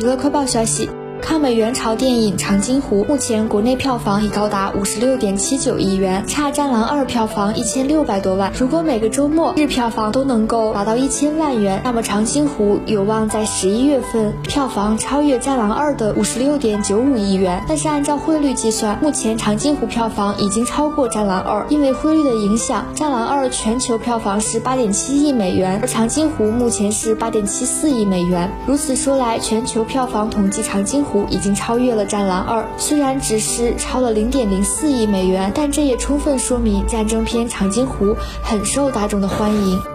娱乐快报消息。抗美援朝电影《长津湖》目前国内票房已高达五十六点七九亿元，差《战狼二》票房一千六百多万。如果每个周末日票房都能够达到一千万元，那么《长津湖》有望在十一月份票房超越《战狼二》的五十六点九五亿元。但是按照汇率计算，目前《长津湖》票房已经超过《战狼二》，因为汇率的影响，《战狼二》全球票房是八点七亿美元，而《长津湖》目前是八点七四亿美元。如此说来，全球票房统计《长津湖》。已经超越了《战狼二》，虽然只是超了零点零四亿美元，但这也充分说明战争片《长津湖》很受大众的欢迎。